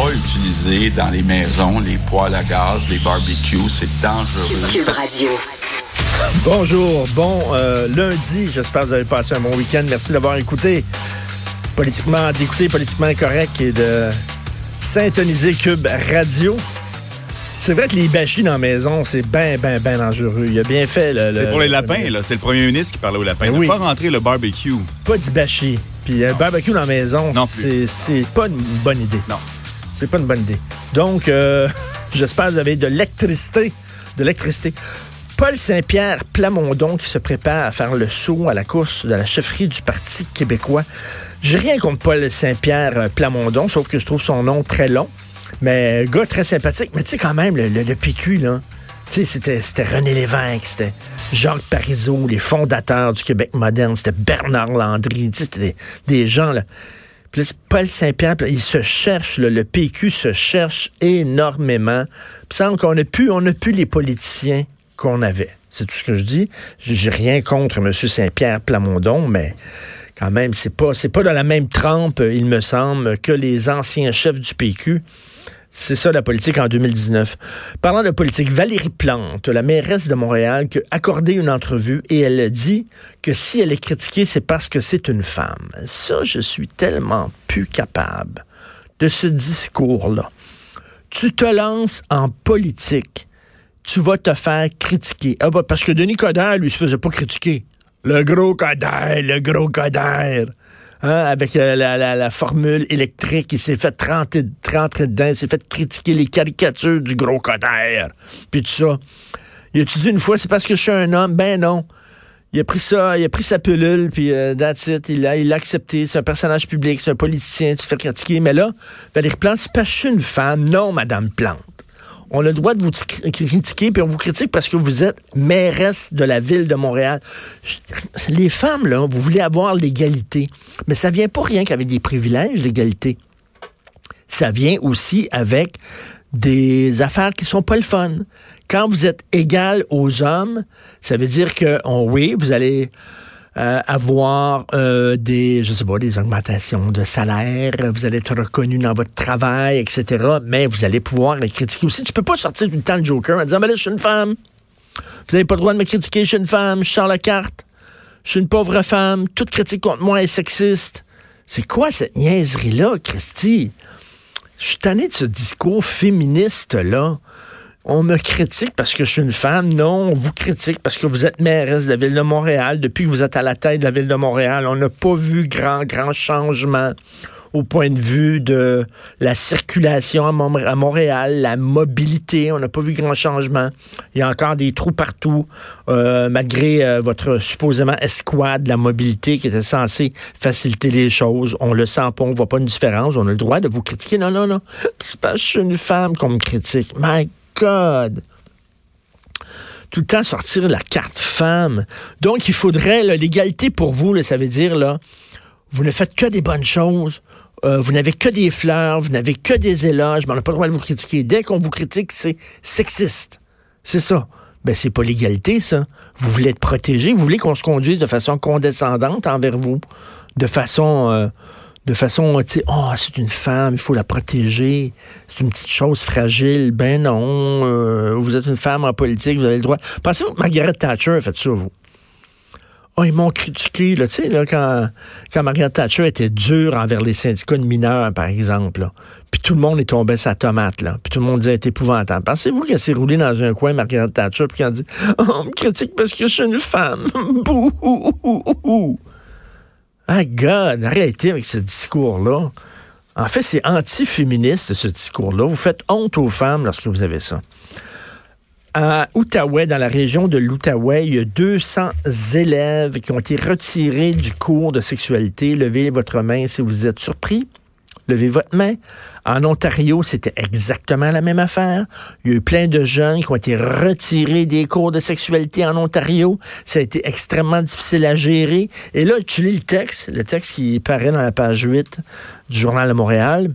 pas utiliser dans les maisons les poêles à gaz, les barbecues. C'est dangereux. Cube Radio. Bonjour, bon euh, lundi. J'espère que vous avez passé un bon week-end. Merci d'avoir écouté politiquement, d'écouter politiquement correct et de syntoniser Cube Radio. C'est vrai que les bâchis dans la maison, c'est bien, bien, bien dangereux. Il a bien fait le. C'est pour les lapins, là. C'est le premier ministre qui parlait aux lapins. Ben ne oui. pas rentrer le barbecue. Pas du bâchi. Puis un barbecue dans la maison, Non c'est plus. c'est pas une bonne idée. Non. C'est pas une bonne idée. Donc, euh, j'espère que vous avez de l'électricité. De l'électricité. Paul Saint-Pierre Plamondon qui se prépare à faire le saut à la course de la chefferie du Parti québécois. J'ai rien contre Paul Saint-Pierre euh, Plamondon, sauf que je trouve son nom très long. Mais gars très sympathique. Mais tu sais, quand même, le, le- PQ, là, tu sais, c'était, René Lévesque, c'était Jacques Parizeau, les fondateurs du Québec moderne, c'était Bernard Landry, c'était des gens, là. Paul Saint-Pierre, il se cherche, le PQ se cherche énormément. Puis semble qu'on a plus, on plus les politiciens qu'on avait. C'est tout ce que je dis. J'ai rien contre M. Saint-Pierre Plamondon, mais quand même, c'est pas, c'est pas dans la même trempe, il me semble, que les anciens chefs du PQ. C'est ça la politique en 2019. Parlant de politique, Valérie Plante, la mairesse de Montréal, qui a accordé une entrevue et elle a dit que si elle est critiquée, c'est parce que c'est une femme. Ça, je suis tellement plus capable de ce discours-là. Tu te lances en politique, tu vas te faire critiquer. Ah bah, parce que Denis Coderre, lui, se faisait pas critiquer. Le gros Coderre, le gros Coderre. Hein, avec euh, la, la- la formule électrique, il s'est fait rentrer, rentrer dedans, il s'est fait critiquer les caricatures du gros Coderre. Puis tout ça. Il a-tu dit une fois, c'est parce que je suis un homme? Ben non. Il a pris ça, il a pris sa pilule, puis euh, that's it, il l'a il l'a accepté. C'est un personnage public, c'est un politicien, tu te fais critiquer. Mais là, Valérie Plante, c'est parce que je suis une femme. Non, Madame Plante. On a le droit de vous cri- critiquer, puis on vous critique parce que vous êtes mairesse de la ville de Montréal. Les femmes, là, vous voulez avoir l'égalité. Mais ça vient pas rien qu'avec des privilèges, l'égalité. Ça vient aussi avec des affaires qui sont pas le fun. Quand vous êtes égal aux hommes, ça veut dire que, on, oui, vous allez euh, avoir euh, des, je sais pas, des augmentations de salaire, vous allez être reconnu dans votre travail, etc. Mais vous allez pouvoir les critiquer aussi. Tu peux pas sortir le temps le Joker en disant, mais là, je suis une femme. Vous n'avez pas le droit de me critiquer, je suis une femme, je sors la carte. Je suis une pauvre femme, toute critique contre moi est sexiste. C'est quoi cette niaiserie-là, Christy? Je suis tanné de ce discours féministe-là. On me critique parce que je suis une femme. Non, on vous critique parce que vous êtes mairesse de la ville de Montréal. Depuis que vous êtes à la tête de la ville de Montréal, on n'a pas vu grand, grand changement au point de vue de la circulation à, Mont- à Montréal, la mobilité. On n'a pas vu grand changement. Il y a encore des trous partout, euh, malgré euh, votre supposément escouade de la mobilité qui était censée faciliter les choses. On le sent pas, on voit pas une différence. On a le droit de vous critiquer. Non, non, non. C'est que je suis une femme qu'on me critique. My Tout le temps sortir la carte femme. Donc, il faudrait, l'égalité pour vous, ça veut dire, là, vous ne faites que des bonnes choses, euh, vous n'avez que des fleurs, vous n'avez que des éloges, mais on n'a pas le droit de vous critiquer. Dès qu'on vous critique, c'est sexiste. C'est ça. Ben, c'est pas l'égalité, ça. Vous voulez être protégé, vous voulez qu'on se conduise de façon condescendante envers vous, de façon... euh, de façon, tu sais, oh, c'est une femme, il faut la protéger. C'est une petite chose fragile. Ben non, euh, vous êtes une femme en politique, vous avez le droit. Pensez-vous que Margaret Thatcher a fait ça, vous? Oh, ils m'ont critiqué, là, tu sais, là, quand, quand Margaret Thatcher était dure envers les syndicats de mineurs, par exemple, là. Puis tout le monde est tombé sa tomate, là. Puis tout le monde disait, c'est épouvantable. Pensez-vous qu'elle s'est roulée dans un coin, Margaret Thatcher, puis qu'elle dit, oh, on me critique parce que je suis une femme. Bouh! Ah, God, arrêtez avec ce discours-là. En fait, c'est anti-féministe, ce discours-là. Vous faites honte aux femmes lorsque vous avez ça. À Outaouais, dans la région de l'Outaouais, il y a 200 élèves qui ont été retirés du cours de sexualité. Levez votre main si vous êtes surpris. Levez votre main. En Ontario, c'était exactement la même affaire. Il y a eu plein de jeunes qui ont été retirés des cours de sexualité en Ontario. Ça a été extrêmement difficile à gérer. Et là, tu lis le texte, le texte qui paraît dans la page 8 du Journal de Montréal.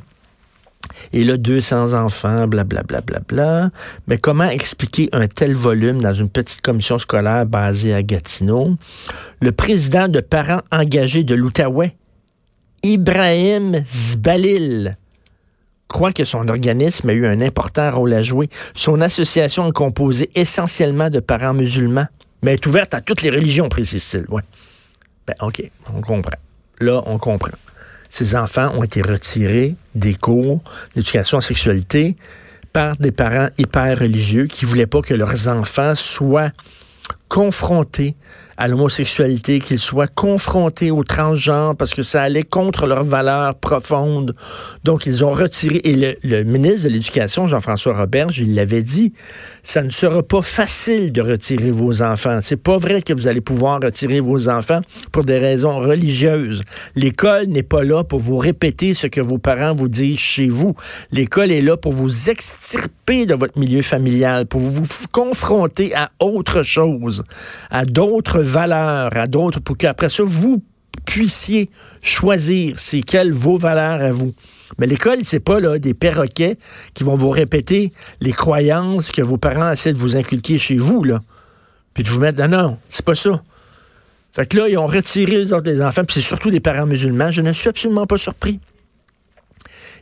Et là, 200 enfants, blablabla. Bla, bla, bla. Mais comment expliquer un tel volume dans une petite commission scolaire basée à Gatineau? Le président de parents engagés de l'Outaouais, Ibrahim Zbalil, croit que son organisme a eu un important rôle à jouer. Son association est composée essentiellement de parents musulmans, mais est ouverte à toutes les religions, précise-t-il. Ouais. Ben, OK, on comprend. Là, on comprend. Ces enfants ont été retirés des cours d'éducation en sexualité par des parents hyper religieux qui voulaient pas que leurs enfants soient confrontés à l'homosexualité, qu'ils soient confrontés au transgenre parce que ça allait contre leurs valeurs profondes. Donc, ils ont retiré, et le, ministre de l'Éducation, Jean-François Roberge, il l'avait dit, ça ne sera pas facile de retirer vos enfants. C'est pas vrai que vous allez pouvoir retirer vos enfants pour des raisons religieuses. L'école n'est pas là pour vous répéter ce que vos parents vous disent chez vous. L'école est là pour vous extirper de votre milieu familial, pour vous confronter à autre chose, à d'autres valeurs à d'autres pour qu'après ça, vous puissiez choisir c'est quelles vos valeurs à vous. Mais l'école, c'est pas là des perroquets qui vont vous répéter les croyances que vos parents essaient de vous inculquer chez vous, là. Puis de vous mettre, non, non, c'est pas ça. Fait que là, ils ont retiré les enfants, puis c'est surtout des parents musulmans. Je ne suis absolument pas surpris.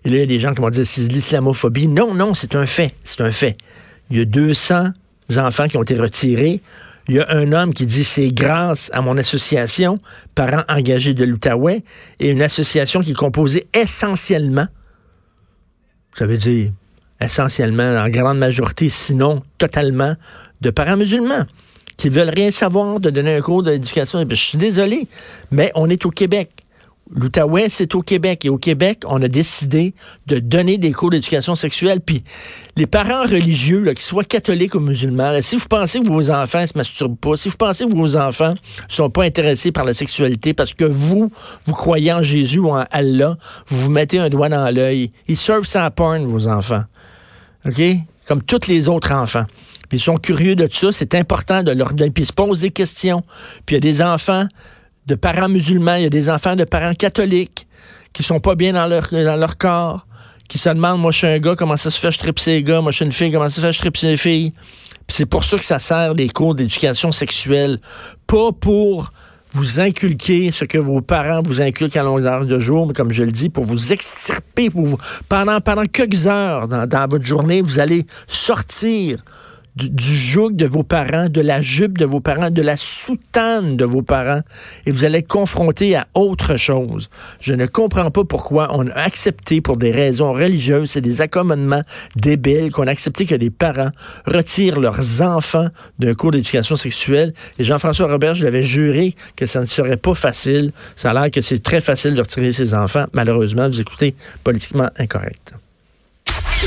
Et là, il y a des gens qui vont dire, c'est l'islamophobie. Non, non, c'est un fait. C'est un fait. Il y a 200 enfants qui ont été retirés il y a un homme qui dit c'est grâce à mon association, Parents engagés de l'Outaouais, et une association qui est composée essentiellement, ça veut dire essentiellement, en grande majorité, sinon totalement, de parents musulmans qui veulent rien savoir de donner un cours d'éducation. Je suis désolé, mais on est au Québec. L'Outaouais, c'est au Québec. Et au Québec, on a décidé de donner des cours d'éducation sexuelle. Puis les parents religieux, qu'ils soient catholiques ou musulmans, si vous pensez que vos enfants se masturbent pas, si vous pensez que vos enfants sont pas intéressés par la sexualité parce que vous, vous croyez en Jésus ou en Allah, vous vous mettez un doigt dans l'œil. Ils servent sans porn, vos enfants. OK? Comme tous les autres enfants. Puis ils sont curieux de tout ça. C'est important de leur donner. Puis ils se posent des questions. Puis il y a des enfants de parents musulmans, il y a des enfants de parents catholiques qui sont pas bien dans leur, dans leur corps, qui se demandent, moi je suis un gars, comment ça se fait, je tripe ces gars, moi je suis une fille, comment ça se fait, je tripe ces filles? Puis c'est pour ça que ça sert des cours d'éducation sexuelle, pas pour vous inculquer ce que vos parents vous inculquent à longueur de jour, mais comme je le dis, pour vous extirper, pendant, pendant quelques heures dans votre journée, vous allez sortir du, joug de vos parents, de la jupe de vos parents, de la soutane de vos parents, et vous allez être confronté à autre chose. Je ne comprends pas pourquoi on a accepté, pour des raisons religieuses et des accommodements débiles, qu'on a accepté que les parents retirent leurs enfants d'un cours d'éducation sexuelle. Et Jean-François Robert, je l'avais juré que ça ne serait pas facile. Ça a l'air que c'est très facile de retirer ses enfants. Malheureusement, vous écoutez politiquement incorrect.